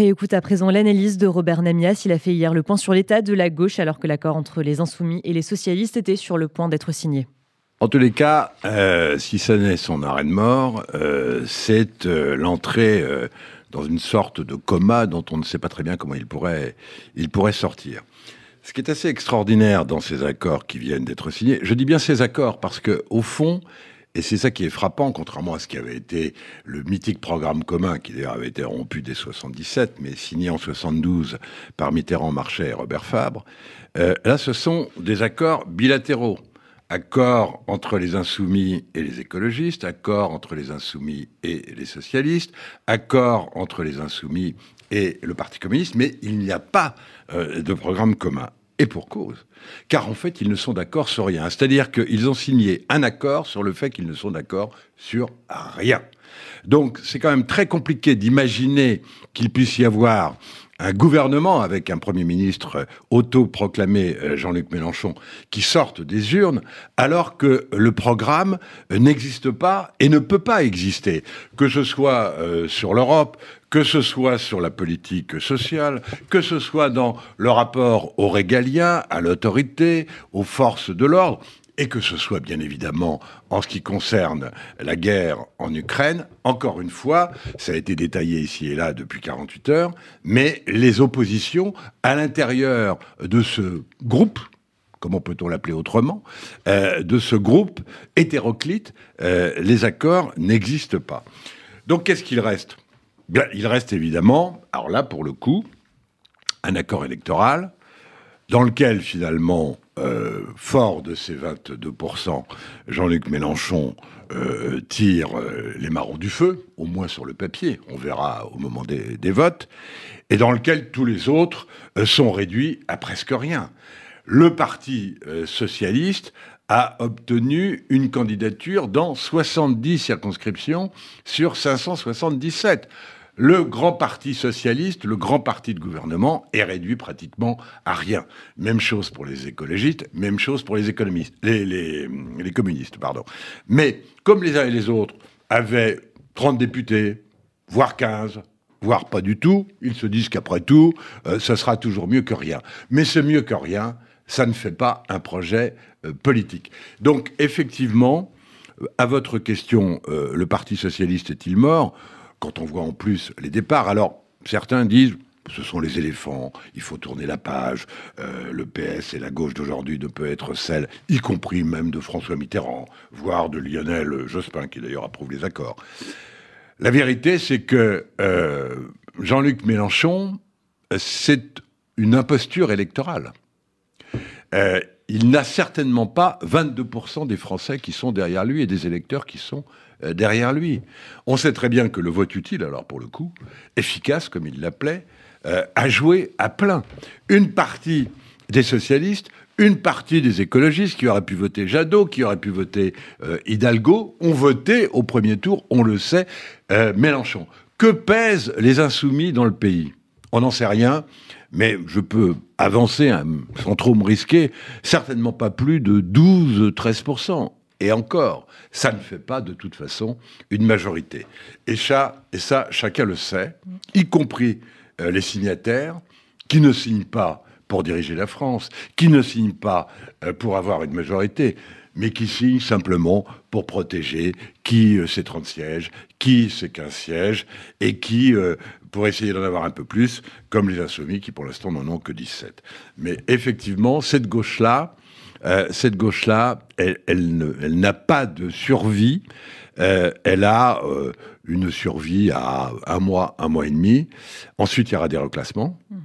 réécoute à présent l'analyse de Robert Namias. Il a fait hier le point sur l'état de la gauche alors que l'accord entre les insoumis et les socialistes était sur le point d'être signé. En tous les cas, euh, si ça n'est son arrêt de mort, euh, c'est euh, l'entrée dans une sorte de coma dont on ne sait pas très bien comment il pourrait, il pourrait sortir. Ce qui est assez extraordinaire dans ces accords qui viennent d'être signés, je dis bien ces accords parce que au fond, et c'est ça qui est frappant, contrairement à ce qui avait été le mythique programme commun, qui d'ailleurs avait été rompu dès 77, mais signé en 72 par Mitterrand, Marchais et Robert Fabre. Euh, là, ce sont des accords bilatéraux. Accords entre les insoumis et les écologistes, accords entre les insoumis et les socialistes, accords entre les insoumis et le Parti communiste, mais il n'y a pas euh, de programme commun. Et pour cause. Car en fait, ils ne sont d'accord sur rien. C'est-à-dire qu'ils ont signé un accord sur le fait qu'ils ne sont d'accord sur rien. Donc c'est quand même très compliqué d'imaginer qu'il puisse y avoir un gouvernement avec un Premier ministre autoproclamé, euh, Jean-Luc Mélenchon, qui sorte des urnes, alors que le programme n'existe pas et ne peut pas exister, que ce soit euh, sur l'Europe, que ce soit sur la politique sociale, que ce soit dans le rapport aux régaliens, à l'autorité, aux forces de l'ordre, et que ce soit bien évidemment en ce qui concerne la guerre en Ukraine, encore une fois, ça a été détaillé ici et là depuis 48 heures, mais les oppositions à l'intérieur de ce groupe, comment peut-on l'appeler autrement, euh, de ce groupe hétéroclite, euh, les accords n'existent pas. Donc qu'est-ce qu'il reste? Il reste évidemment, alors là pour le coup, un accord électoral dans lequel finalement, euh, fort de ces 22%, Jean-Luc Mélenchon euh, tire euh, les marrons du feu, au moins sur le papier, on verra au moment des, des votes, et dans lequel tous les autres sont réduits à presque rien. Le Parti socialiste a obtenu une candidature dans 70 circonscriptions sur 577 le grand parti socialiste, le grand parti de gouvernement est réduit pratiquement à rien. Même chose pour les écologistes, même chose pour les économistes, les, communistes, pardon. Mais comme les uns et les autres avaient 30 députés, voire 15, voire pas du tout, ils se disent qu'après tout, euh, ça sera toujours mieux que rien. Mais c'est mieux que rien, ça ne fait pas un projet euh, politique. Donc effectivement, à votre question, euh, le Parti socialiste est-il mort? Quand on voit en plus les départs, alors certains disent ce sont les éléphants, il faut tourner la page, euh, le PS et la gauche d'aujourd'hui ne peut être celle, y compris même de François Mitterrand, voire de Lionel Jospin, qui d'ailleurs approuve les accords. La vérité, c'est que euh, Jean-Luc Mélenchon, c'est une imposture électorale. Euh, il n'a certainement pas 22% des Français qui sont derrière lui et des électeurs qui sont euh, derrière lui. On sait très bien que le vote utile, alors pour le coup, efficace comme il l'appelait, euh, a joué à plein. Une partie des socialistes, une partie des écologistes qui auraient pu voter Jadot, qui auraient pu voter euh, Hidalgo, ont voté au premier tour, on le sait, Mélenchon. Que pèsent les insoumis dans le pays? On n'en sait rien, mais je peux avancer hein, sans trop me risquer, certainement pas plus de 12-13%. Et encore, ça ne fait pas de toute façon une majorité. Et ça, chacun le sait, y compris euh, les signataires, qui ne signent pas pour diriger la France, qui ne signent pas euh, pour avoir une majorité, mais qui signent simplement pour protéger qui euh, c'est 30 sièges, qui c'est 15 sièges, et qui, pour essayer d'en avoir un peu plus, comme les insoumis qui pour l'instant n'en ont que 17. Mais effectivement, cette gauche-là, euh, cette gauche-là, elle, n'a pas de survie. Euh, elle a euh, une survie à un mois, un mois et demi. Ensuite, il y aura des reclassements. Mhm.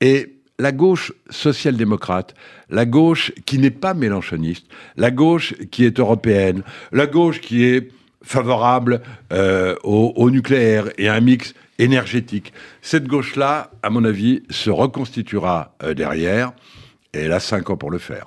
Et la gauche social-démocrate, la gauche qui n'est pas mélanchoniste, la gauche qui est européenne, la gauche qui est favorable au, au, nucléaire et à un mix énergétique. Cette gauche-là, à mon avis, se reconstituera derrière, et elle a cinq ans pour le faire.